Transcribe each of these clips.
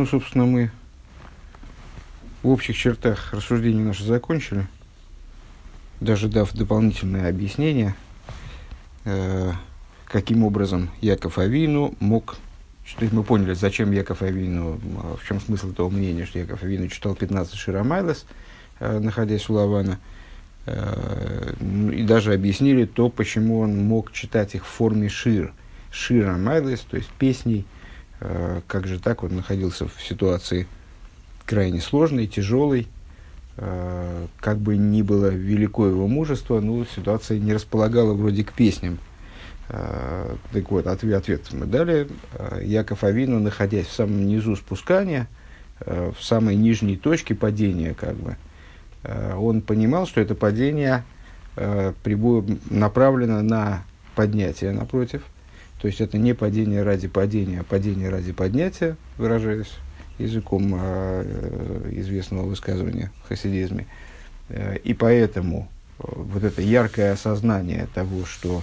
Ну, собственно, мы в общих чертах рассуждения наши закончили, даже дав дополнительное объяснение, э, каким образом Яков Авину мог... То есть мы поняли, зачем Яков Авину, в чем смысл того мнения, что Яков Авину читал 15 Ширамайлес, э, находясь у Лавана, э, и даже объяснили то, почему он мог читать их в форме шир, Ширамайлес, то есть песней, как же так он находился в ситуации крайне сложный, тяжелый, э, как бы ни было велико его мужество, но ситуация не располагала вроде к песням. Э, так вот, ответ, ответ мы дали. Э, Яков Авину, находясь в самом низу спускания, э, в самой нижней точке падения, как бы, э, он понимал, что это падение э, направлено на поднятие, напротив. То есть это не падение ради падения, а падение ради поднятия, выражаясь языком э, известного высказывания в хасидизме. Э, и поэтому э, вот это яркое осознание того, что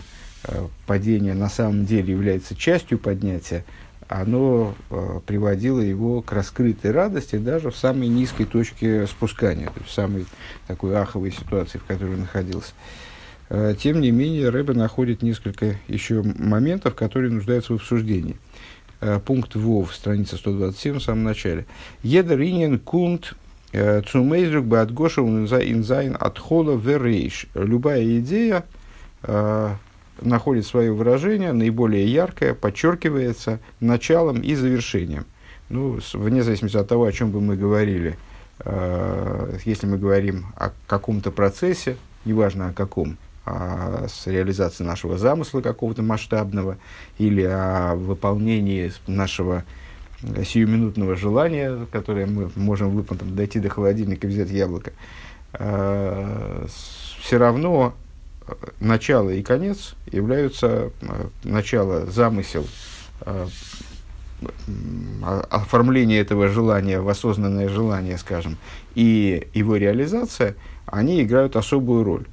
падение на самом деле является частью поднятия, оно приводило его к раскрытой радости даже в самой низкой точке спускания, то есть в самой такой аховой ситуации, в которой он находился. Тем не менее, Рэбе находит несколько еще моментов, которые нуждаются в обсуждении. Э, пункт ВОВ, страница 127 в самом начале. Едер инин кунт э, цумейзрук бадгоша инзайн от хола верейш. Любая идея э, находит свое выражение, наиболее яркое, подчеркивается началом и завершением. Ну, вне зависимости от того, о чем бы мы говорили, э, если мы говорим о каком-то процессе, неважно о каком, а, с реализацией нашего замысла какого-то масштабного или о выполнении нашего сиюминутного желания, которое мы можем выполнить, дойти до холодильника и взять яблоко, а, все равно э, начало и конец являются э, начало, замысел, э, оформление этого желания в осознанное желание, скажем, и его реализация, они играют особую роль.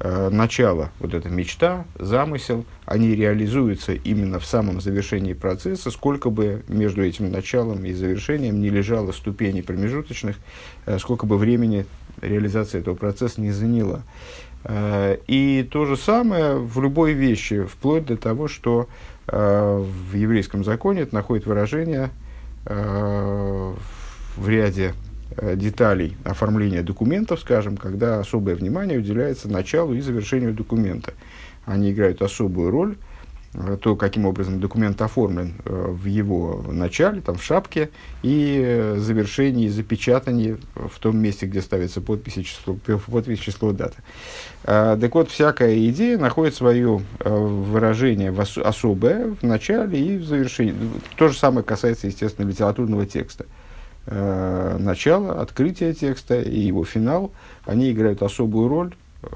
Э, начало, вот эта мечта, замысел, они реализуются именно в самом завершении процесса, сколько бы между этим началом и завершением не лежало ступеней промежуточных, э, сколько бы времени реализация этого процесса не заняла. Э, и то же самое в любой вещи, вплоть до того, что в еврейском законе это находит выражение в ряде деталей оформления документов, скажем, когда особое внимание уделяется началу и завершению документа. Они играют особую роль, э, то, каким образом документ оформлен э, в его начале, там, в шапке, и завершении, запечатании в том месте, где ставится подпись и число, подпись, число, дата. Так вот, всякая идея находит свое выражение в ос- особое в начале и в завершении. То же самое касается, естественно, литературного текста э, начало, открытие текста и его финал, они играют особую роль, э,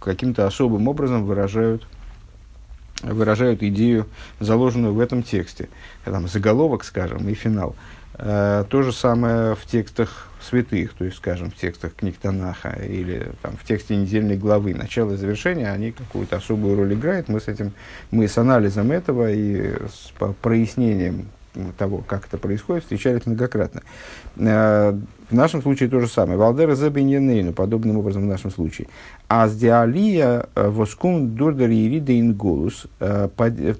каким-то особым образом выражают, выражают идею, заложенную в этом тексте. Там заголовок, скажем, и финал. Э, то же самое в текстах святых, то есть, скажем, в текстах книг Танаха или там, в тексте недельной главы, начало и завершение, они какую-то особую роль играют. Мы с этим, мы с анализом этого и с прояснением того, как это происходит, встречались многократно. Э, в нашем случае то же самое. Валдера забиньянейну, подобным образом в нашем случае. А с диалия э, воскум дурдер иридейн голус, э,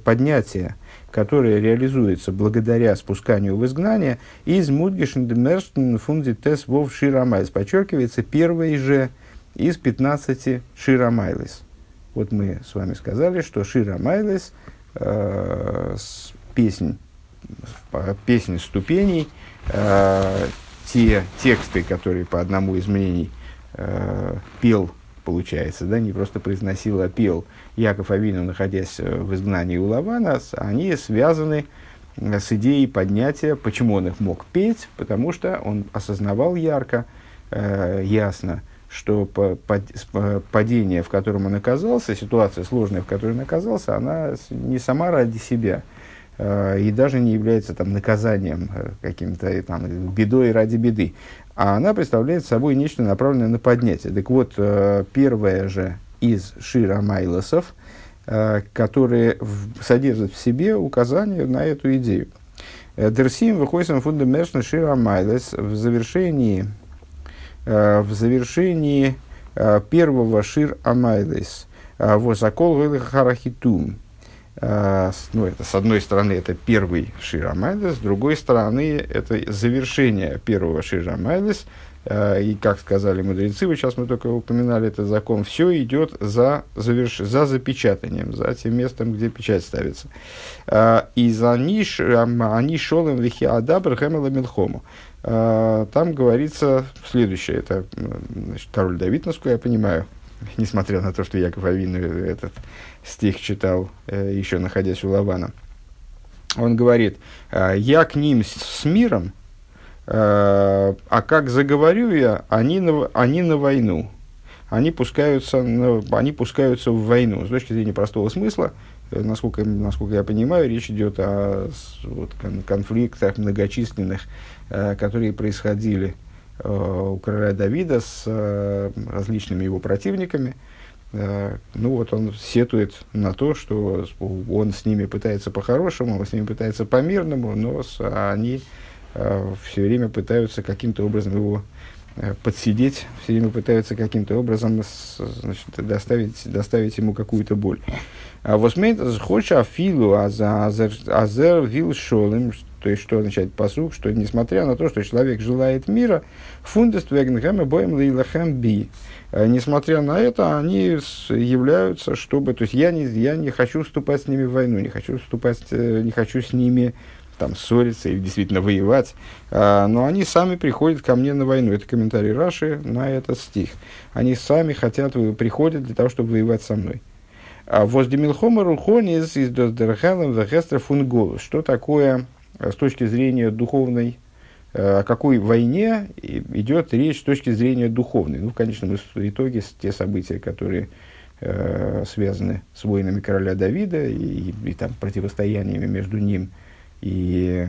поднятие, которое реализуется благодаря спусканию в изгнание, из мудгишн фунди тес вов ширамайлес, подчеркивается первый же из 15 ширамайлес. Вот мы с вами сказали, что ширамайлес, э, песнь песни ступеней, э, те тексты, которые по одному из мнений э, пел, получается, да, не просто произносил, а пел Яков Авину, находясь э, в изгнании у Лавана, они связаны э, с идеей поднятия. Почему он их мог петь? Потому что он осознавал ярко, э, ясно, что по, падение, в котором он оказался, ситуация сложная, в которой он оказался, она не сама ради себя – Э, и даже не является там, наказанием э, каким-то э, там, бедой ради беды, а она представляет собой нечто направленное на поднятие. Так вот, первая же из Шира Майлосов, которые содержат в себе указание на эту идею. Дерсим выходим фундаментно Шира Майлес в завершении, в завершении первого Шир Амайлес. Восакол Харахитум. Ну, это, с одной стороны, это первый Шир Амайлес, с другой стороны, это завершение первого Шир Амайлес – Э, и как сказали мудрецы, вот сейчас мы только упоминали этот закон, все идет за, заверш... за запечатанием, за тем местом, где печать ставится. Э, и за ниш, они шолем лихи адабр хэмела милхому. Там говорится следующее, это значит, король Давид, насколько я понимаю, несмотря на то, что Яков Авин этот стих читал, еще находясь у Лавана. Он говорит, я к ним с миром, Э, а как заговорю я, они на, они на войну. Они пускаются, на, они пускаются в войну. С точки зрения простого смысла, э, насколько, насколько я понимаю, речь идет о вот, конфликтах многочисленных, э, которые происходили у короля Давида с различными его противниками. Ну вот он сетует на то, что он с ними пытается по-хорошему, он с ними пытается по-мирному, но они Э, все время пытаются каким-то образом его э, подсидеть, все время пытаются каким-то образом значит, доставить, доставить ему какую-то боль. А восмейт хоча филу азер вил шолем, то есть что означает посух, что несмотря на то, что человек желает мира, фундест вегнгхэм боем лейлахем би. Э, несмотря на это, они являются, чтобы, то есть я не, я не хочу вступать с ними в войну, не хочу вступать, не хочу с ними там ссориться или действительно воевать, а, но они сами приходят ко мне на войну. Это комментарий Раши на этот стих. Они сами хотят, приходят для того, чтобы воевать со мной. А Воздемилхома Рухонис из Доздерхелем Вехестра Фунголус. Что такое а, с точки зрения духовной, а, о какой войне идет речь с точки зрения духовной? Ну, в конечном итоге, те события, которые э, связаны с войнами короля Давида и, и, и там противостояниями между ним и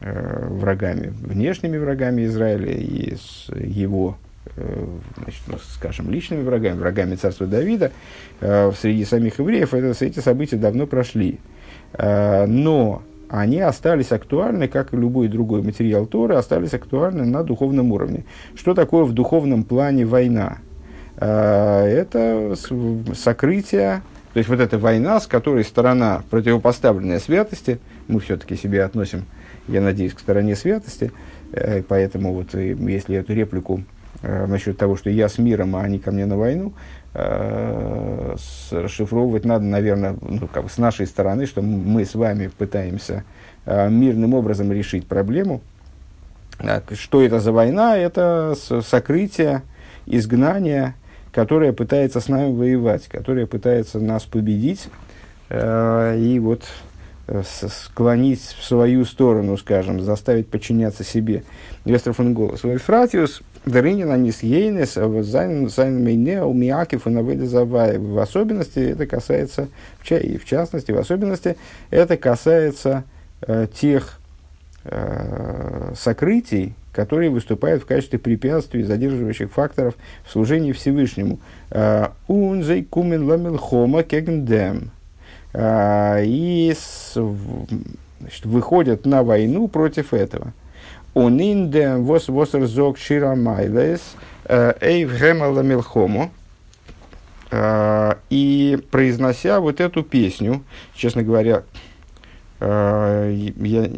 э, врагами, внешними врагами Израиля и с его, э, значит, ну, скажем, личными врагами, врагами царства Давида, э, среди самих евреев это, эти события давно прошли. Э, но они остались актуальны, как и любой другой материал Торы, остались актуальны на духовном уровне. Что такое в духовном плане война? Э, это сокрытие то есть вот эта война, с которой сторона противопоставленная святости, мы все-таки себе относим, я надеюсь, к стороне святости, э, поэтому вот э, если эту реплику э, насчет того, что я с миром, а они ко мне на войну, э, расшифровывать надо, наверное, ну, как бы с нашей стороны, что мы с вами пытаемся э, мирным образом решить проблему. Э, что это за война? Это сокрытие, изгнание, которая пытается с нами воевать, которая пытается нас победить э, и вот э, склонить в свою сторону, скажем, заставить подчиняться себе. Вестерфон голос. Вольфратиус Дарынин Анис Ейнес, а Зайн Мейне, Умиакив и Наведа Заваев. В особенности это касается, и в частности, в особенности, это касается э, тех э, сокрытий, которые выступают в качестве препятствий, задерживающих факторов в служении Всевышнему. А, Унзей кумен ламил хома кегндем. А, и значит, выходят на войну против этого. Униндем вос восерзок ширамайлес а, эйв ламил хомо. И произнося вот эту песню, честно говоря, Э, я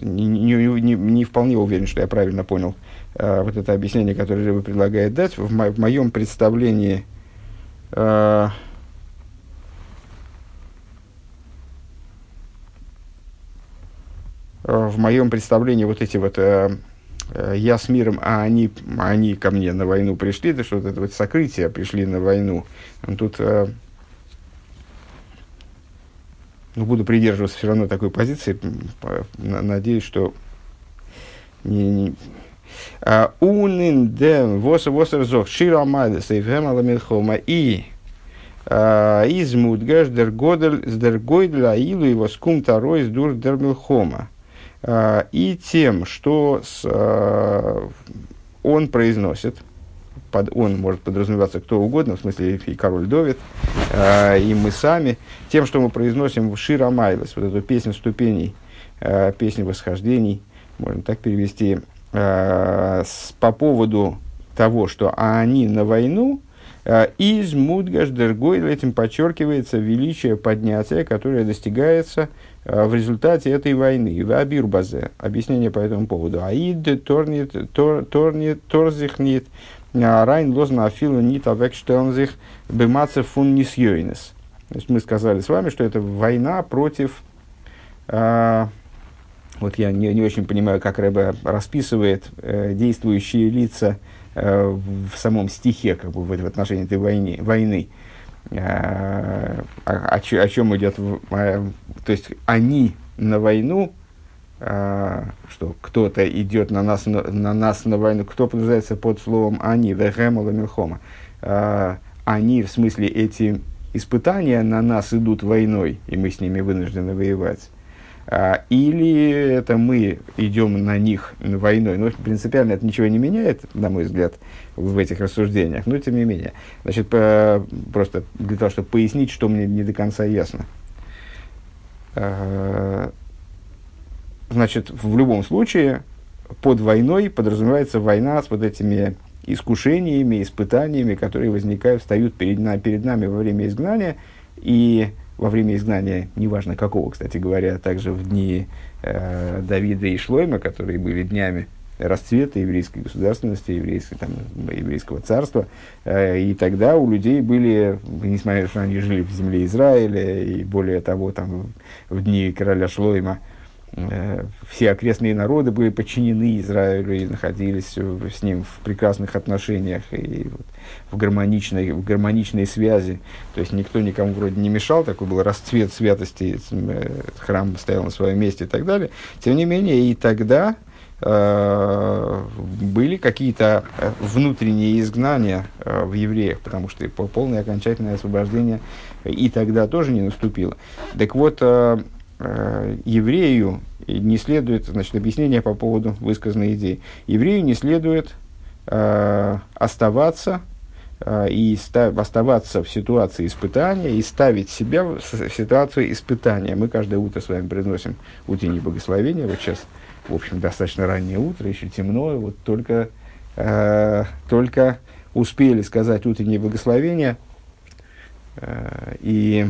не, не, не вполне уверен, что я правильно понял э, вот это объяснение, которое вы предлагает дать. В, мо- в моем представлении в моем представлении вот эти вот я с миром, а они, они ко мне на войну пришли, да что это вот сокрытие пришли на войну. Тут ну, буду придерживаться все равно такой позиции. Надеюсь, что не, не, а, Унин дем воса воса зох шира майда сейфем аламилхома и а, из мудгаш дер годель с дер гойдель аилу его скум тарой с дур дер милхома. А, и тем, что с, он произносит, под он может подразумеваться кто угодно, в смысле и король Довид, э, и мы сами, тем, что мы произносим в Шира Майлес, вот эту песню ступеней, э, песня восхождений, можно так перевести, э, с, по поводу того, что они на войну, э, из Мудгаш Дергой этим подчеркивается величие поднятия, которое достигается э, в результате этой войны. В Абирбазе. Объяснение по этому поводу. Аид торнит, тор, торнит, торзихнит, райн лозна афилу нит авекштелнзих бемаце фун нисьёйнес. То есть мы сказали с вами, что это война против э, вот я не, не очень понимаю, как Рэбе расписывает э, действующие лица э, в самом стихе, как бы в, в отношении этой войны. войны. Э, о, о, о чем идет, э, то есть они на войну, э, что кто-то идет на нас на, на нас на войну, кто подразумевается под словом они, вегемала милхома, э, они в смысле эти испытания на нас идут войной, и мы с ними вынуждены воевать. А, или это мы идем на них войной. Но ну, принципиально это ничего не меняет, на мой взгляд, в этих рассуждениях. Но тем не менее. Значит, просто для того, чтобы пояснить, что мне не до конца ясно. А, значит, в любом случае, под войной подразумевается война с вот этими искушениями, испытаниями, которые возникают, встают перед, на, перед нами во время изгнания. И во время изгнания, неважно какого, кстати говоря, также в дни э, Давида и Шлойма, которые были днями расцвета еврейской государственности, еврейской, там, еврейского царства. Э, и тогда у людей были, несмотря на то, что они жили в земле Израиля, и более того, там, в дни короля Шлойма, Э, все окрестные народы были подчинены Израилю и находились с ним в прекрасных отношениях и в, гармоничной, в гармоничной связи. То есть никто никому вроде не мешал, такой был расцвет святости, э, храм стоял на своем месте и так далее. Тем не менее, и тогда э, были какие-то внутренние изгнания э, в евреях, потому что полное окончательное освобождение и тогда тоже не наступило. Так вот, э, Э, еврею не следует, значит, объяснение по поводу высказанной идеи. Еврею не следует э, оставаться э, и став, оставаться в ситуации испытания и ставить себя в, в ситуацию испытания. Мы каждое утро с вами приносим утренние благословения. Вот сейчас, в общем, достаточно раннее утро, еще темно, вот только, э, только успели сказать утренние благословения. Э, и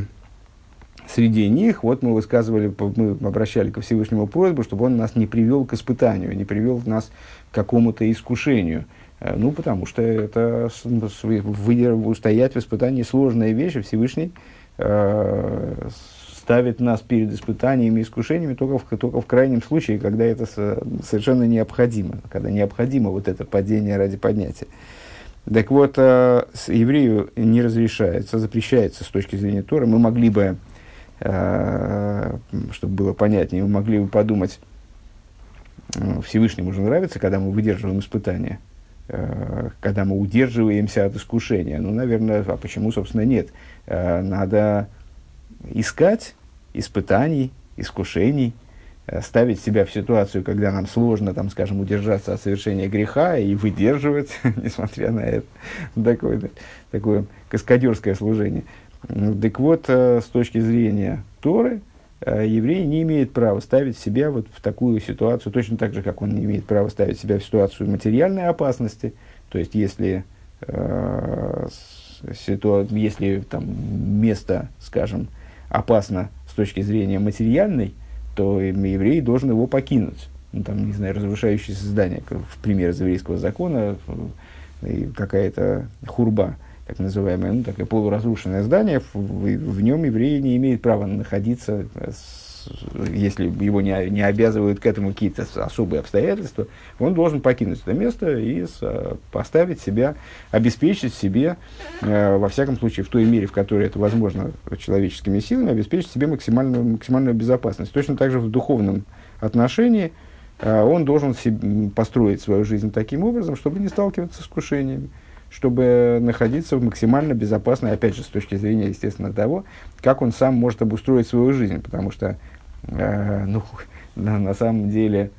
Среди них, вот мы высказывали, мы обращали ко Всевышнему просьбу, чтобы он нас не привел к испытанию, не привел нас к какому-то искушению. Э, ну, потому что это устоять в испытании сложная вещь, и Всевышний э, ставит нас перед испытаниями и искушениями только в, только в крайнем случае, когда это совершенно необходимо, когда необходимо вот это падение ради поднятия. Так вот, э, еврею не разрешается, запрещается с точки зрения Тора. Мы могли бы чтобы было понятнее, мы могли бы подумать, э, Всевышнему же нравится, когда мы выдерживаем испытания, э, когда мы удерживаемся от искушения. Ну, наверное, а почему, собственно, нет? Надо искать испытаний, искушений, ставить себя в ситуацию, когда нам сложно, там, скажем, удержаться от совершения греха и выдерживать, несмотря на это, такое, такое каскадерское служение. Так вот, э, с точки зрения Торы, э, еврей не имеет права ставить себя вот в такую ситуацию, точно так же, как он не имеет права ставить себя в ситуацию материальной опасности. То есть, если, э, ситуа- если там, место, скажем, опасно с точки зрения материальной, то еврей должен его покинуть. Ну, там, не знаю, разрушающееся здание, в пример из еврейского закона, какая-то хурба – так называемое, ну, такое полуразрушенное здание, в, в, нем еврей не имеет права находиться, с, если его не, не обязывают к этому какие-то особые обстоятельства, он должен покинуть это место и с, поставить себя, обеспечить себе, э, во всяком случае, в той мере, в которой это возможно человеческими силами, обеспечить себе максимальную, максимальную безопасность. Точно так же в духовном отношении э, он должен себе, построить свою жизнь таким образом, чтобы не сталкиваться с искушениями чтобы находиться в максимально безопасной, опять же, с точки зрения, естественно, того, как он сам может обустроить свою жизнь, потому что, э, ну, на, на самом деле,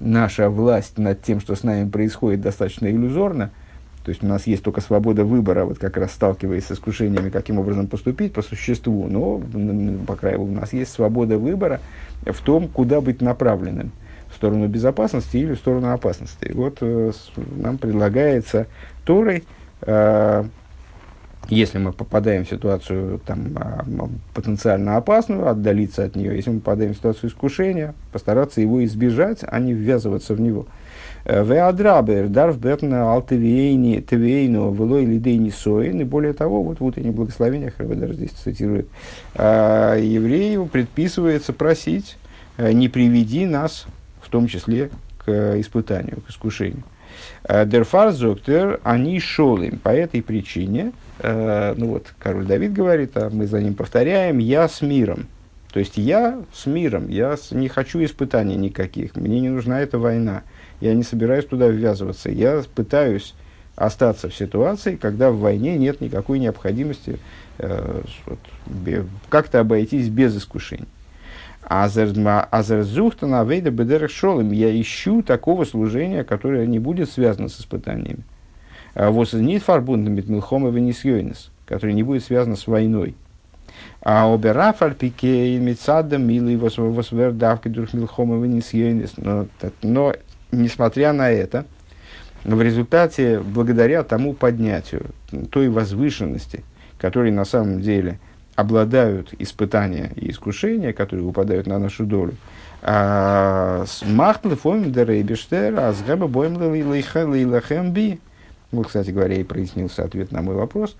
наша власть над тем, что с нами происходит, достаточно иллюзорна, То есть у нас есть только свобода выбора, вот как раз сталкиваясь с искушениями, каким образом поступить по существу. Но, по крайней мере, у нас есть свобода выбора в том, куда быть направленным. Сторону безопасности или в сторону опасности. И вот э, нам предлагается Торой, э, если мы попадаем в ситуацию там, а, потенциально опасную, отдалиться от нее. Если мы попадаем в ситуацию искушения, постараться его избежать, а не ввязываться в него. Э, Веадрабер, дарв бетна алтевейни, тевейну, велой лидейни соин. И более того, вот в утренних благословениях, я даже здесь цитирует, еврею предписывается просить, не приведи нас, в том числе, к испытанию, к искушению. Дерфар зоктер, они шолым. По этой причине, ну вот, король Давид говорит, а мы за ним повторяем, я с миром. То есть я с миром, я не хочу испытаний никаких, мне не нужна эта война я не собираюсь туда ввязываться. Я пытаюсь остаться в ситуации, когда в войне нет никакой необходимости э, вот, как-то обойтись без искушений. Азерзухтана вейда бедерах шолем. Я ищу такого служения, которое не будет связано с испытаниями. А вот нит фарбундом милхом и венесьойнес, которое не будет связано с войной. А оберафаль пике и мецадам милый восвердавки дух милхом и венесьойнес. Но несмотря на это, в результате, благодаря тому поднятию, той возвышенности, которой на самом деле обладают испытания и искушения, которые выпадают на нашу долю, а, Махтлы фомидера и бештера, а сгэба боем би. Вот, кстати говоря, и прояснился ответ на мой вопрос.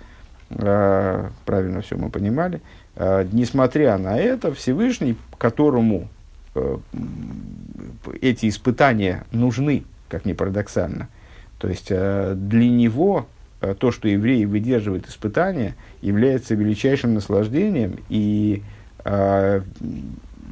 А, правильно все мы понимали. А, несмотря на это, Всевышний, которому Э, эти испытания нужны, как ни парадоксально. То есть э, для него то, что евреи выдерживают испытания, является величайшим наслаждением, и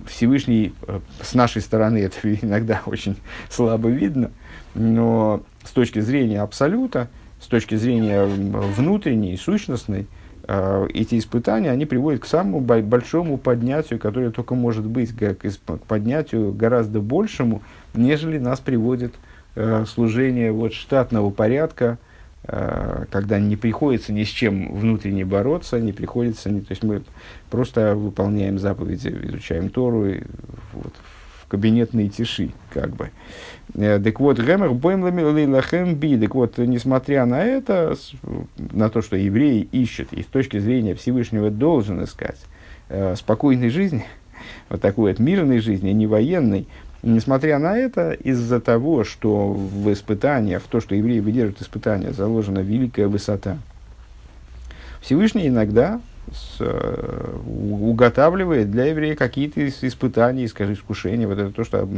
Всевышний с нашей стороны это иногда очень слабо видно, но с точки зрения абсолюта, с точки зрения внутренней, сущностной, а, эти испытания, они приводят к самому большому поднятию, которое только может быть, к поднятию гораздо большему, нежели нас приводит э, служение вот, штатного порядка, э, когда не приходится ни с чем внутренне бороться, не приходится, не, то есть мы просто выполняем заповеди, изучаем Тору и, вот, в кабинетной тиши, как бы. Э, так вот, Гемер Боймлахем Би, так вот, несмотря на это, на то, что евреи ищут, и с точки зрения Всевышнего должен искать э, спокойной жизни, вот такой вот мирной жизни, не военной, Несмотря на это, из-за того, что в испытаниях, в то, что евреи выдерживают испытания, заложена великая высота, Всевышний иногда с, э, уготавливает для еврея какие-то испытания, скажи, искушения. Вот это то, что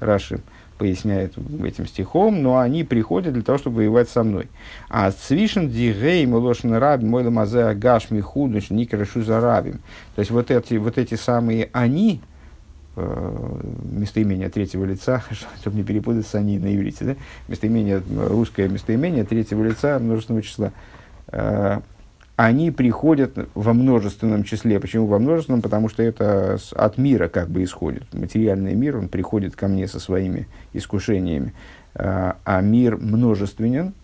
Раши поясняет этим стихом, но они приходят для того, чтобы воевать со мной. А свишен дигей молошен раб мой ламазе агаш михудуш никрашу за рабим. То есть вот эти, вот эти самые они, местоимение третьего лица, чтобы не перепутать с они на иврите, да? местоимение, русское местоимение третьего лица множественного числа, э, они приходят во множественном числе. Почему во множественном? Потому что это от мира как бы исходит. Материальный мир, он приходит ко мне со своими искушениями. А, а мир множественен,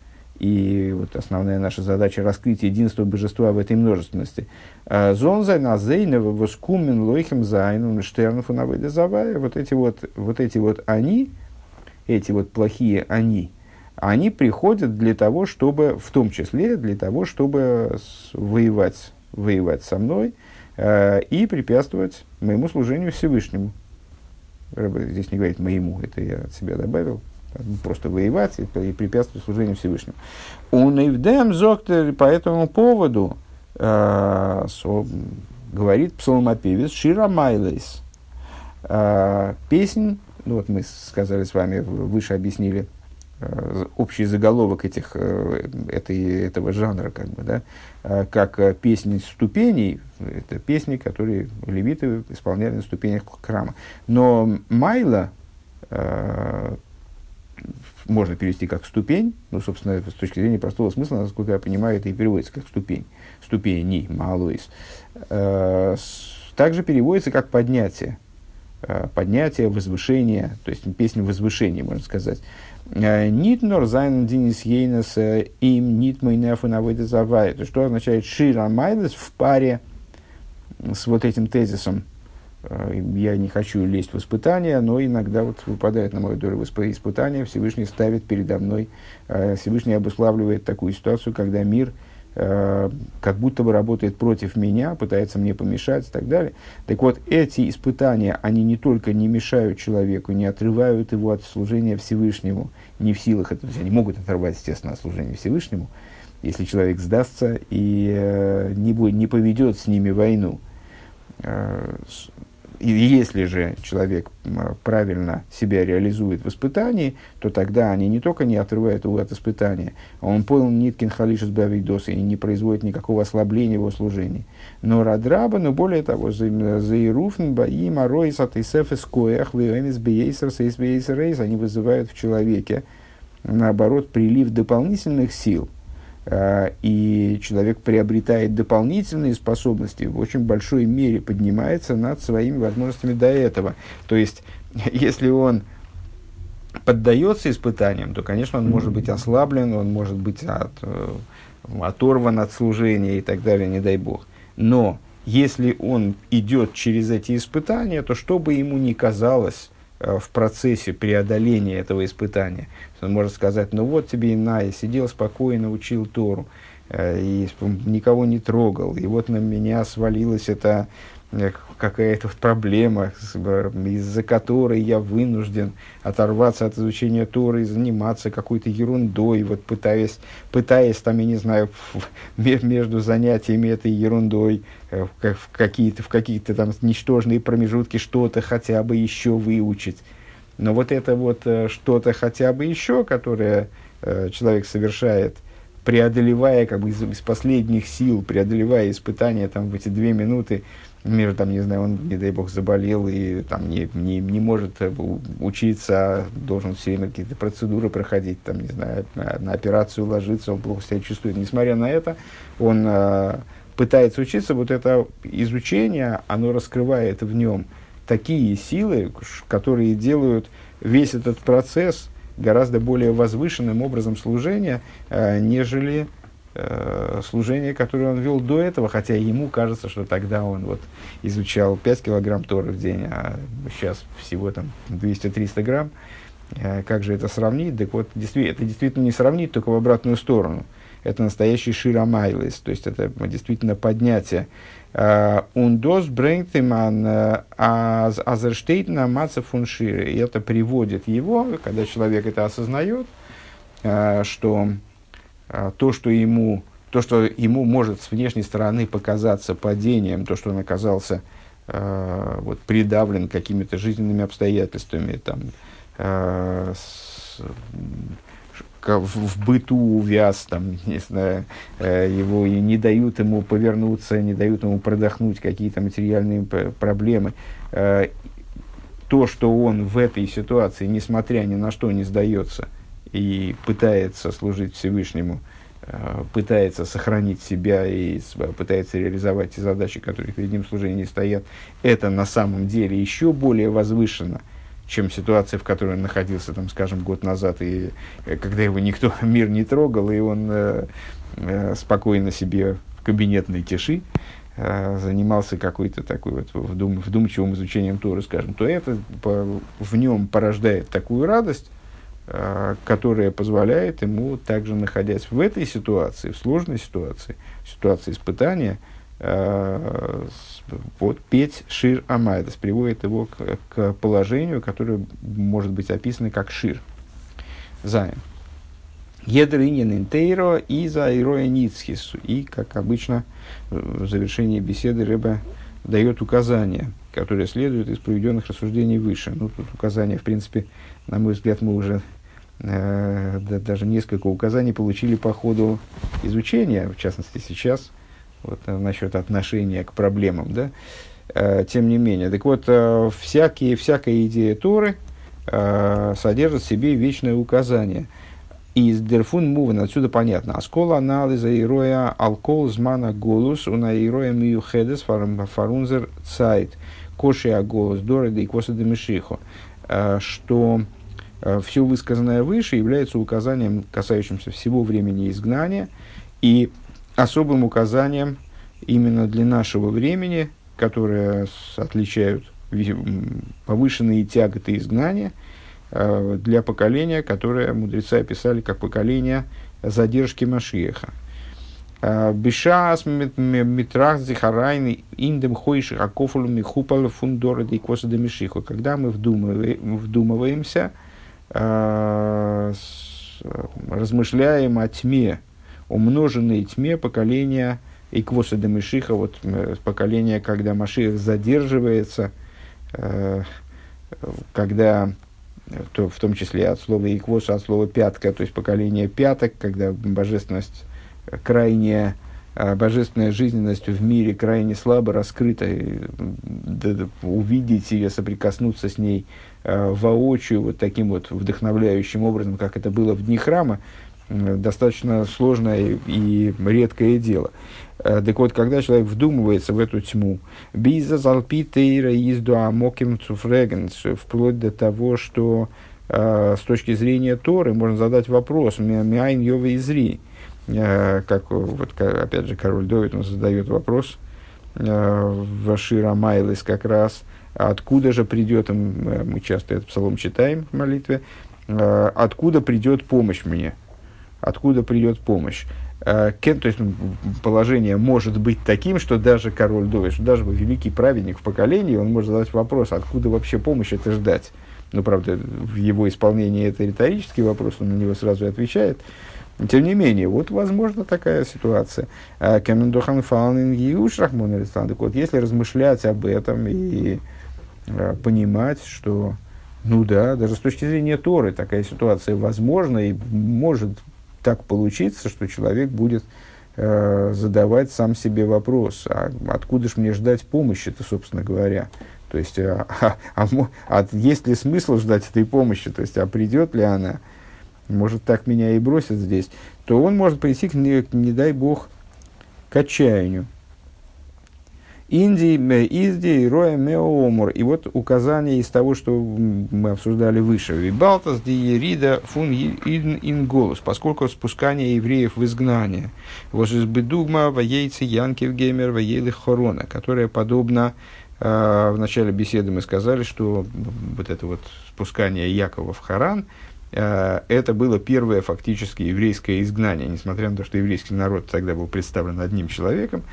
и вот основная наша задача раскрыть единство божества в этой множественности. А, Зонзай назейна воскумен лойхем зайну штернов завая. Вот эти вот, вот эти вот они, эти вот плохие они, они приходят для того, чтобы, в том числе для того, чтобы воевать, воевать со мной э, и препятствовать моему служению Всевышнему. Здесь не говорит моему, это я от себя добавил. Просто воевать и, препятствовать служению Всевышнему. Он и вдем зоктер по этому поводу э, со, говорит псалмопевец Шира Майлейс. Э, песнь, ну вот мы сказали с вами, выше объяснили, Э, общий заголовок этих, э, этой, этого жанра, как бы, да, э, как песни ступеней, это песни, которые левиты исполняли на ступенях храма. Но Майла э, можно перевести как ступень, ну, собственно, с точки зрения простого смысла, насколько я понимаю, это и переводится как ступень, ступени, малоис. Э, также переводится как поднятие. поднятия, возвышения, то есть песня возвышения, можно сказать. Нит нор зайн динис ейнес им нит мейнефу навыды завай. Что означает шира майдес в паре с вот этим тезисом. Я не хочу лезть в испытания, но иногда вот выпадает на мою долю испытания. Всевышний ставит передо мной, Всевышний обуславливает такую ситуацию, когда мир – Э, как будто бы работает против меня, пытается мне помешать и так далее. Так вот, эти испытания, они не только не мешают человеку, не отрывают его от служения Всевышнему, не в силах, это, они могут оторвать, естественно, от служения Всевышнему, если человек сдастся и э, не, будет, не поведет с ними войну. И если же человек правильно себя реализует в испытании, то тогда они не только не отрывают его от испытания, а он понял ниткин халишес бавидос и не производит никакого ослабления его служении. Но радраба, но более того, заируфн баим ароис атисеф эскоях веемис бейсер сейс бейсер они вызывают в человеке, наоборот, прилив дополнительных сил – и человек приобретает дополнительные способности, в очень большой мере поднимается над своими возможностями до этого. То есть, если он поддается испытаниям, то, конечно, он может быть ослаблен, он может быть от, э, оторван от служения и так далее, не дай бог. Но если он идет через эти испытания, то что бы ему ни казалось, Э, в процессе преодоления этого испытания. Он может сказать, ну вот тебе и на, я сидел спокойно, учил Тору, э, и никого не трогал, и вот на меня свалилась эта Э, какая-то проблема, из-за которой я вынужден оторваться от изучения Торы и заниматься какой-то ерундой, вот пытаясь, пытаясь там, я не знаю, между занятиями этой ерундой э, в какие-то, в какие-то там ничтожные промежутки что-то хотя бы еще выучить. Но вот это вот э, что-то хотя бы еще, которое человек совершает, преодолевая как бы из, из последних сил, преодолевая испытания там в эти две минуты, мир, там, не знаю, он, не дай бог, заболел и там не, не, не может э, учиться, должен все время какие-то процедуры проходить, там, не знаю, на, на операцию ложиться, он плохо себя чувствует. Несмотря на это, он э, пытается учиться, вот это изучение, оно раскрывает в нем такие силы, которые делают весь этот процесс гораздо более возвышенным образом служения, э, нежели служение, которое он вел до этого, хотя ему кажется, что тогда он вот изучал 5 килограмм Торы в день, а сейчас всего там 200-300 грамм. Э, как же это сравнить? Так вот, это действительно не сравнить, только в обратную сторону. Это настоящий широмайлис, то есть это действительно поднятие. Ундос брэнгтеман азерштейтна маца фунширы. И это приводит его, когда человек это осознает, э, что то, что ему, то, что ему может с внешней стороны показаться падением, то, что он оказался э, вот, придавлен какими-то жизненными обстоятельствами, там, э, с, в, в быту увяз, там, не знаю, э, его и не дают ему повернуться, не дают ему продохнуть какие-то материальные проблемы. Э, то, что он в этой ситуации, несмотря ни на что, не сдается – и пытается служить Всевышнему, э, пытается сохранить себя и пытается реализовать те задачи, которые перед ним в служении стоят, это на самом деле еще более возвышенно, чем ситуация, в которой он находился, там, скажем, год назад, и э, когда его никто, мир не трогал, и он э, спокойно себе в кабинетной тиши занимался какой-то такой вот вдум, вдумчивым изучением Торы, скажем, то это по, в нем порождает такую радость, которая позволяет ему, также находясь в этой ситуации, в сложной ситуации, ситуации испытания, э, вот петь шир амайдас, приводит его к, к положению, которое может быть описано как шир. Займ. Едринин интейро и за ироя ницхису. И, как обычно, в завершении беседы рыба дает указания, которые следуют из проведенных рассуждений выше. Ну, тут указания, в принципе, на мой взгляд, мы уже э, даже несколько указаний получили по ходу изучения, в частности сейчас, вот, э, насчет отношения к проблемам, да, э, тем не менее. Так вот, э, всякие, всякая идея Торы э, содержит в себе вечное указание. Из дерфун мувен отсюда понятно. Аскола анализа ироя алкол змана голус уна ироя миюхедес фарунзер цайт. коши голос дороды и коса демишихо, что все высказанное выше является указанием, касающимся всего времени изгнания, и особым указанием именно для нашего времени, которое отличают повышенные тяготы изгнания э, для поколения, которое мудрецы описали как поколение задержки Машиеха. Э, Бешас митрах зихарайны индем хойши акофулу михупал фундора дейкоса демишиху. Когда мы вдумываемся, э, размышляем о тьме, умноженной тьме поколения Иквоса Демишиха, вот поколение, когда Машиах задерживается, Э, когда, то, в том числе от слова иквоса, от слова пятка, то есть поколение пяток, когда божественность крайне, э, божественная жизненность в мире крайне слабо раскрыта, и, да, увидеть ее, соприкоснуться с ней э, воочию вот таким вот вдохновляющим образом, как это было в дни храма, э, достаточно сложное и редкое дело. Э, так вот, когда человек вдумывается в эту тьму, биза залпитейра изду амоким цуфрегенс, вплоть до того, что э, с точки зрения Торы можно задать вопрос, мяйн йова изри, э, как вот, опять же, король Довид, он задает вопрос, э, в Шира Майлис как раз, откуда же придет, мы часто этот псалом читаем в молитве, э, откуда придет помощь мне, откуда придет помощь. Э, кен, то есть положение может быть таким, что даже король Довид, что даже великий праведник в поколении, он может задать вопрос, откуда вообще помощь это ждать. Ну, правда, в его исполнении это риторический вопрос, он на него сразу и отвечает. Тем не менее, вот возможно такая ситуация. Э, Кемендохан фалнин гиуш рахмон вот, если размышлять об этом и э, понимать, что, ну да, даже с точки зрения Торы такая ситуация возможна и может так получиться, что человек будет э, задавать сам себе вопрос, а откуда же мне ждать помощи-то, собственно говоря. То есть, а, а, а, а есть ли смысл ждать этой помощи, то есть, а придет ли она, может, так меня и бросит здесь, то он может прийти, к, не, не дай бог, к отчаянию. Инди, изди, роя, меомор. И вот указание из того, что мы обсуждали выше. Вибалтас, диерида, фун ин, ин голос. Поскольку спускание евреев в изгнание. Вот из бедугма, воейцы, янкив геймер, воейлых хорона, которая подобна э, в начале беседы мы сказали, что вот это вот спускание Якова в Харан, э, это было первое фактически еврейское изгнание, несмотря на то, что еврейский народ тогда был представлен одним человеком,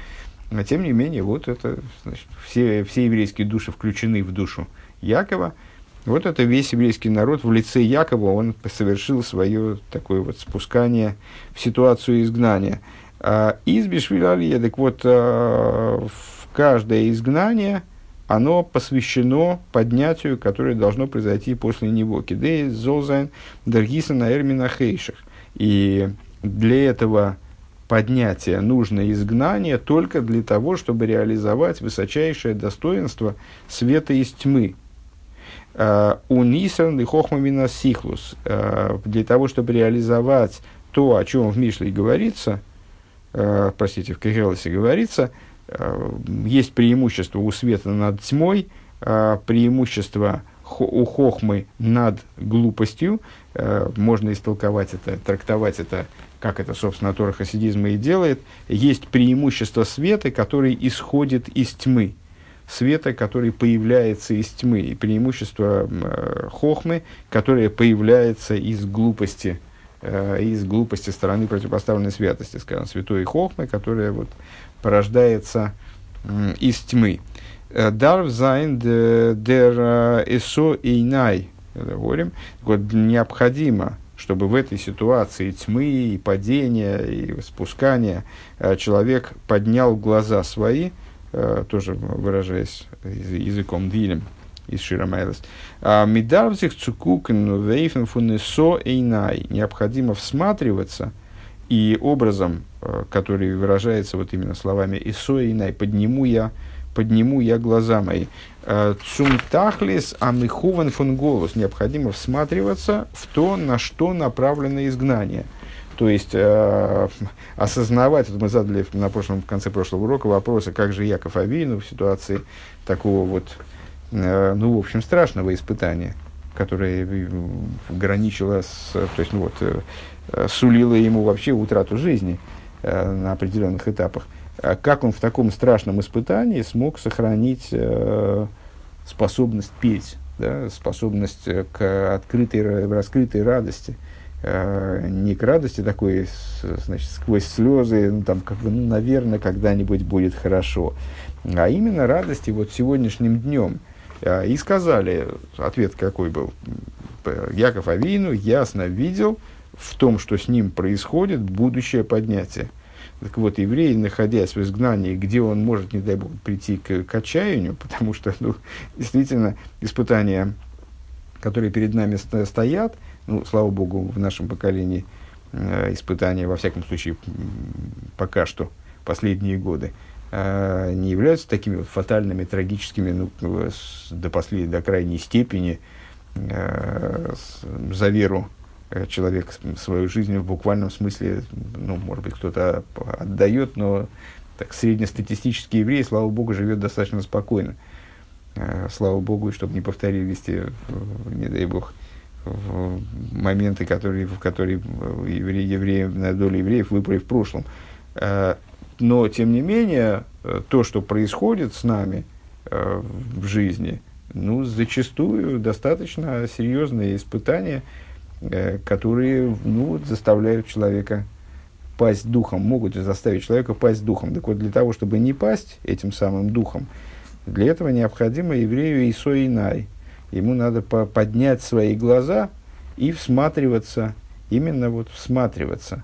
но тем не менее, вот это, значит, все, все еврейские души включены в душу Якова. Вот это весь еврейский народ в лице Якова, он совершил свое такое вот спускание в ситуацию изгнания. А, из Бишвилалия, так вот, а, в каждое изгнание, оно посвящено поднятию, которое должно произойти после него. Кидей, Золзайн, Даргиса, Наэрмина, Хейших. И для этого поднятия нужно изгнание только для того, чтобы реализовать высочайшее достоинство света из тьмы. А, у Нисан и Хохмамина Сихлус. А, для того, чтобы реализовать то, о чем в Мишле говорится, а, простите, в Кагелосе говорится, есть преимущество у света над тьмой, преимущество у хохмы над глупостью. Можно истолковать это, трактовать это как это, собственно, Тора хасидизма и делает, есть преимущество света, который исходит из тьмы. Света, который появляется из тьмы, и преимущество э, хохмы, которое появляется из глупости, э, из глупости стороны противопоставленной святости, скажем, святой хохмы, которая вот порождается э, из тьмы. Дарв зайн дер эсо эйнай, говорим, вот необходимо чтобы в этой ситуации тьмы и падения и спускания э, человек поднял глаза свои, э, тоже выражаясь языком Дилем из Ширамайлес. «А Мидарвзих цукукен вейфен фунесо эйнай. Необходимо всматриваться и образом, э, который выражается вот именно словами «исо эйнай», «подниму я подниму я глаза мои. Э, Цумтахлис амихуван фон голос. Необходимо всматриваться в то, на что направлено изгнание. То есть э, осознавать, вот мы задали на прошлом, в конце прошлого урока вопросы, как же Яков Авину в ситуации такого вот ну, в общем, страшного испытания, которое граничило с, то есть, ну, вот, сулило ему вообще утрату жизни на определенных этапах. Как он в таком страшном испытании смог сохранить способность петь, да, способность к открытой, раскрытой радости – э, не к радости такой, значит, сквозь слезы, ну, там, как бы, ну, наверное, когда-нибудь будет хорошо, а именно радости вот сегодняшним днем. Э, и сказали, ответ какой был, Яков Авину ясно видел в том, что с ним происходит будущее поднятие. Так вот, еврей, находясь в изгнании, где он может, не дай бог, прийти к, к отчаянию, потому что, ну, действительно, испытания, которые перед нами стоят, ну, слава богу, в нашем поколении э, испытания, во всяком случае, пока что, последние годы, э, не являются такими вот фатальными, трагическими, ну, с, до, послед, до крайней степени э, с, за веру э, человек свою жизнь в буквальном смысле, ну, может быть, кто-то отдает, но так среднестатистический еврей, слава богу, живет достаточно спокойно. Э, слава богу, чтобы не повторились те, не дай бог, моменты, которые, в которые евреи, евреи, на долю евреев выпали в прошлом. Э, но, тем не менее, э, то, что происходит с нами э, в жизни, ну, зачастую достаточно серьезные испытания, которые ну, заставляют человека пасть духом, могут заставить человека пасть духом. Так вот, для того, чтобы не пасть этим самым духом, для этого необходимо еврею Исо Инай – ему надо по поднять свои глаза и всматриваться, именно вот всматриваться,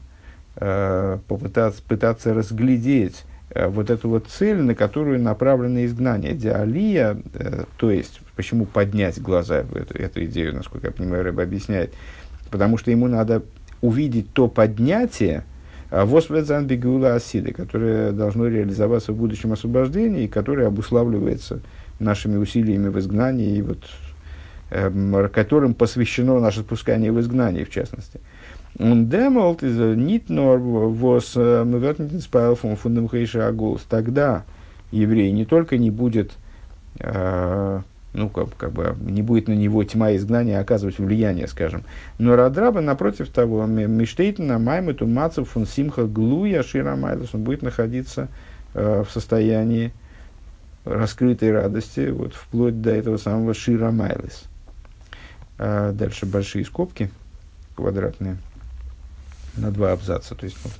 э, попытаться пытаться разглядеть э, вот эту вот цель, на которую направлено изгнание. Диалия, э, то есть, почему поднять глаза, эту, эту идею, насколько я понимаю, Рэб объясняет, потому что ему надо увидеть то поднятие, э, Восведзан Бегула Асиды, которое должно реализоваться в будущем освобождении, и которое обуславливается нашими усилиями в изгнании и вот Эм, которым посвящено наше спускание в изгнание, в частности. Он демолт из нит нор вос мвертнитинспайл фон фундам агулс. Тогда еврей не только не будет, э, ну, как, как бы, не будет на него тьма изгнания оказывать влияние, скажем. Но Радраба, напротив того, Миштейтна Маймету Мацев фун Симха Глуя Шира Он будет находиться э, в состоянии раскрытой радости, вот, вплоть до этого самого שיר המעלות. А дальше большие скобки квадратные на два абзаца. То есть, вот.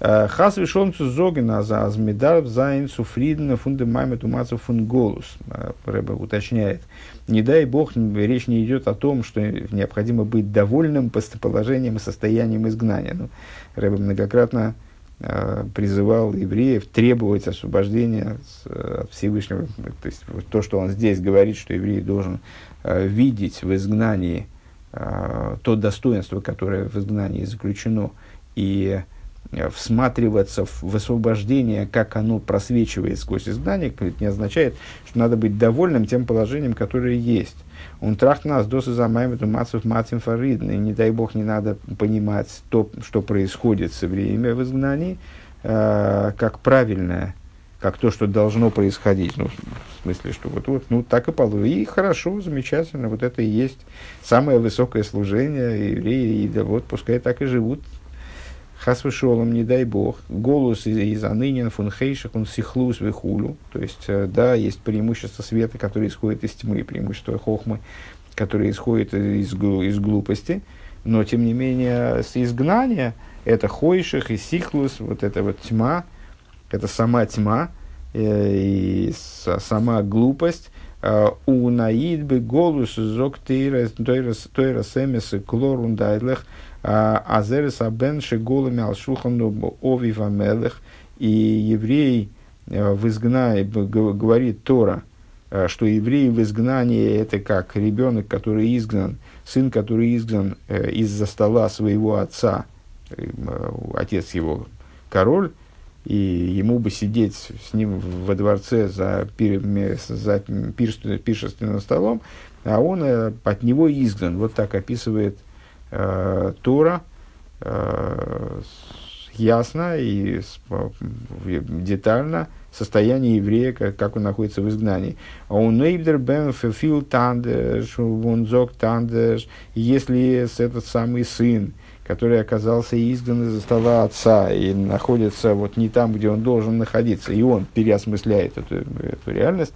А, Хас вишонцу зогена за азмидар зайн суфридна фундамаймет умацу фунголус. А, Ребе уточняет. Не дай бог, речь не идет о том, что необходимо быть довольным положением и состоянием изгнания. Ну, Рэба многократно призывал евреев требовать освобождения от Всевышнего. То есть то, что он здесь говорит, что еврей должен Э, видеть в изгнании э, то достоинство, которое в изгнании заключено, и э, всматриваться в, освобождение, как оно просвечивает сквозь изгнание, это не означает, что надо быть довольным тем положением, которое есть. Он трахт нас досы за эту мацев матим фаридн, и не дай бог не надо понимать то, что происходит со временем в изгнании, э, как правильное как то, что должно происходить. Ну, в смысле, что вот, вот ну, так и получилось. И хорошо, замечательно, вот это и есть самое высокое служение евреи, и да, вот пускай так и живут. Хасвышолом, не дай бог. Голос из, из анынин, фунхейших, он сихлус вихулю. То есть, э, да, есть преимущество света, которое исходит из тьмы, преимущество хохмы, которое исходит из, из глупости. Но, тем не менее, с изгнания это хойших и сихлус, вот эта вот тьма, это сама тьма э, и сама глупость. Э, у наид бы голос зок тойрас эмес клорун дайдлех э, азерес абенши голыми алшухану овива мелех. И еврей в изгнании, говорит Тора, что еврей в изгнании это как ребенок, который изгнан, сын, который изгнан из-за стола своего отца, отец его король, и ему бы сидеть с ним во дворце за, пир, за пиршественным столом, а он э, от него изгнан. Вот так описывает э, Тора э, ясно и детально состояние еврея, как, как он находится в изгнании. А он нейбдер бен фил тандеш, он тандеш, если этот самый сын, который оказался изгнан из-за стола отца и находится вот не там, где он должен находиться, и он переосмысляет эту, эту реальность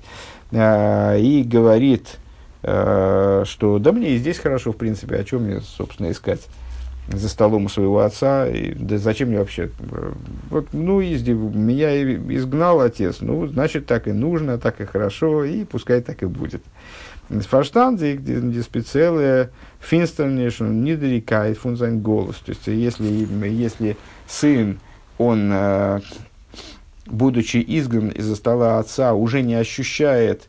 э, и говорит, что да мне и здесь хорошо, в принципе, о чем мне, собственно, искать за столом у своего отца, и, да зачем мне вообще, вот, ну, изди, меня изгнал отец, ну, значит, так и нужно, так и хорошо, и пускай так и будет. Spezielle Finsternis und Niedrigkeit von seinem голос. То есть, если, если сын, он, э, будучи изгнан из-за стола отца, уже не ощущает, э,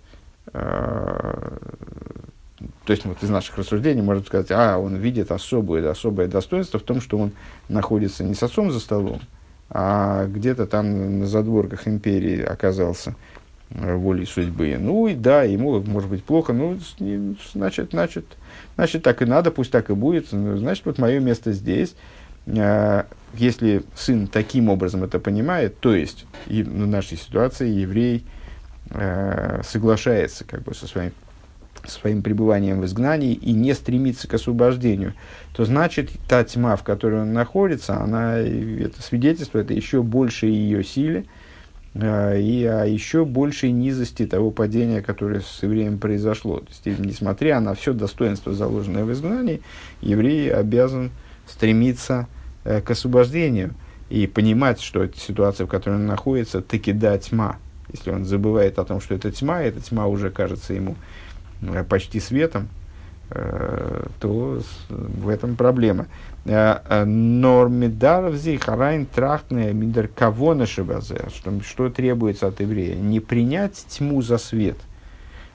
то есть, вот из наших рассуждений можно сказать, а, он видит особое, особое достоинство в том, что он находится не с отцом за столом, а где-то там на задворках империи оказался – Э, волей судьбы. Ну и да, ему может быть плохо, ну, значит, значит, значит, так и надо, пусть так и будет. Ну, значит, вот мое место здесь. Э, если сын таким образом это понимает, то есть в нашей ситуации еврей э, соглашается как бы со своим своим пребыванием в изгнании и не стремится к освобождению, то значит та тьма, в которой он находится, она, это свидетельство, это еще больше ее силе, а, и о еще большей низости того падения, которое с евреем произошло. То есть, несмотря на все достоинство, заложенное в изгнании, еврей обязан стремиться э, к освобождению и понимать, что ситуация, в которой он находится, таки да тьма. Если он забывает о том, что это тьма, эта тьма уже кажется ему э, почти светом, э, то в этом проблема. Э, Нормидар харайн трахтная мидер кавона шибазе, что, требуется от еврея? Не принять тьму за свет,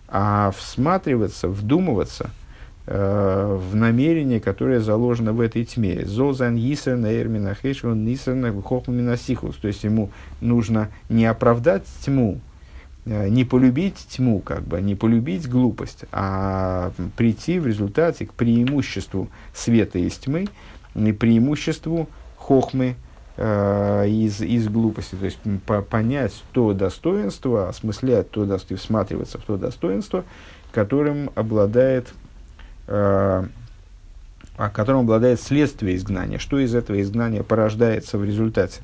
а всматриваться, вдумываться в намерение, которое заложено в этой тьме. Зозан Йисер Нейрмина Хешван Нисер Хохминасихус. То есть ему нужно не оправдать тьму, э, не полюбить тьму, как бы, не полюбить глупость, а прийти в результате к преимуществу света из тьмы, преимуществу хохмы э, из, из глупости. То есть по, понять то достоинство, осмыслять то достоинство, всматриваться в то достоинство, которым обладает, э, которым обладает следствие изгнания. Что из этого изгнания порождается в результате.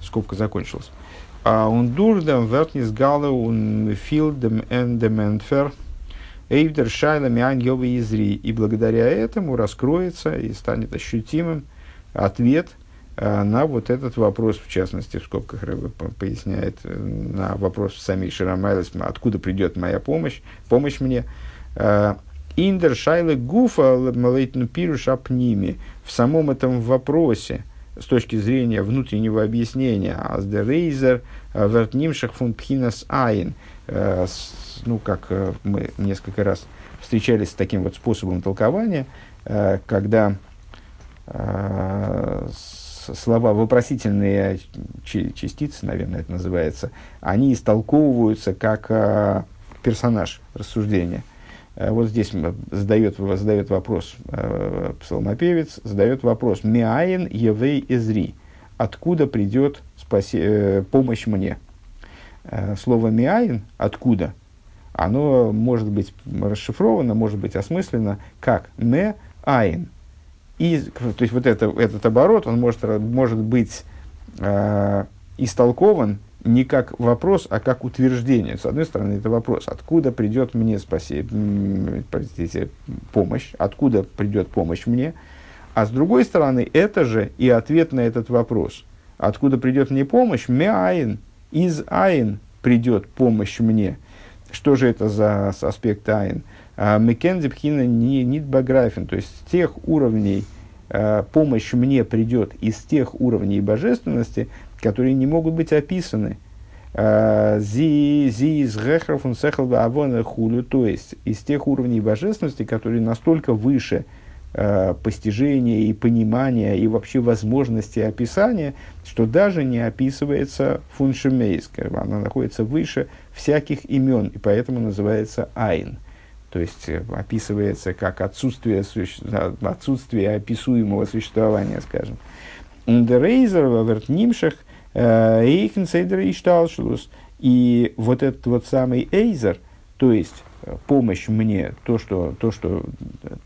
Скобка закончилась. און דורכדעם ווערט נתגלה און פילט מען דעם ענטפער – אויף דער שאלה מאין יבוא עזרי. И благодаря этому раскроется и станет ощутимым ответ э, на вот этот вопрос, в частности, в скобках Ребе поясняет, э, на вопрос сами שיר המעלות, откуда придет моя помощь, помощь мне. Э, אין דער שאלה גופא לויטן פירוש הפנימי. В самом этом вопросе, с точки зрения внутреннего объяснения, Аздерейзер Вертнимшах фун Пхинас Айн, ну, как э, мы несколько раз встречались с таким вот способом толкования, э, когда э, слова вопросительные частицы, наверное, это называется, они истолковываются как персонаж рассуждения. Вот здесь задает, задает вопрос псалмопевец, задает вопрос «Миаин евей изри» – «Откуда придет спаси, помощь мне?» Слово «миаин» – «откуда?» оно может быть расшифровано, может быть осмысленно как «не айн». И, то есть вот это, этот оборот, он может, может быть э, истолкован не как вопрос, а как утверждение. С одной стороны, это вопрос, откуда придет мне спаси, простите, помощь, откуда придет помощь мне, а с другой стороны, это же и ответ на этот вопрос. Откуда придет мне помощь? Мяин, из айн придет помощь мне. Что же это за аспект айн? А, Мекензи пхина не нитбаграфин, то есть с тех уровней а, помощь мне придет из тех уровней божественности, которые не могут быть описаны. А, зи из гехрафун сехал авона хулю, то есть из тех уровней божественности, которые настолько выше э, постижения и понимания и вообще возможности описания, что даже не описывается фуншемейская, она находится выше всяких имен, и поэтому называется айн. То есть э, описывается как отсутствие, суще... отсутствие описуемого существования, скажем. Ундерейзер, вертнимших, эйхенсейдер и шталшлус. И вот этот вот самый эйзер, то есть помощь мне, то, что, то, что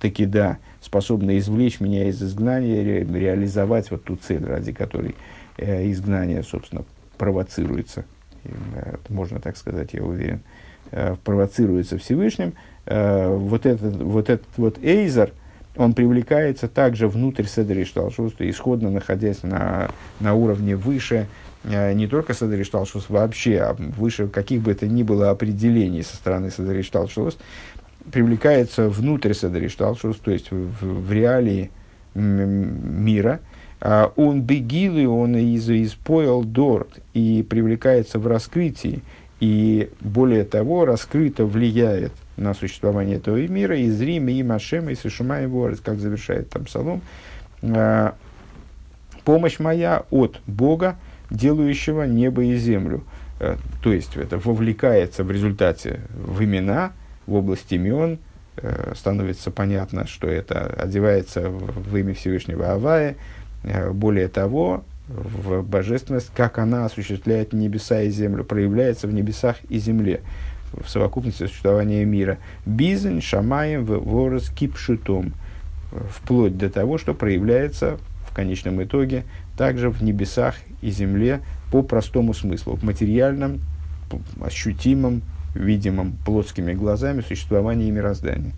таки да, способно извлечь меня из изгнания, ре, реализовать вот ту цель, ради которой э, изгнание, собственно, провоцируется. И, э, можно так сказать, я уверен. Э, провоцируется Всевышним. Э, вот, этот, вот этот вот эйзер, он привлекается также внутрь Седри Шталшус, исходно находясь на, на уровне выше Э, не только Садри Шталшус вообще, а выше каких бы это ни было определений со стороны Шталшус, привлекается внутрь Шталшус, то есть в, в реалии мира, а он бегил, и он из, испоил дорт, и привлекается в раскрытии, и более того, раскрыто влияет на существование этого мира, и зрим, и Машем, и Сишума, и Ворец, как завершает там Псалом, а, помощь моя от Бога, делающего небо и землю. Э, то есть это вовлекается в результате в имена, в область имен, э, становится понятно, что это одевается в имя Всевышнего Авая. Э, более того, в божественность, как она осуществляет небеса и землю, проявляется в небесах и земле, в совокупности существования мира. Бизен, шамаем, ворос, кипшутом, вплоть до того, что проявляется в конечном итоге также в небесах и земле по простому смыслу, в материальном, ощутимом, видимом плотскими глазами существовании мироздания.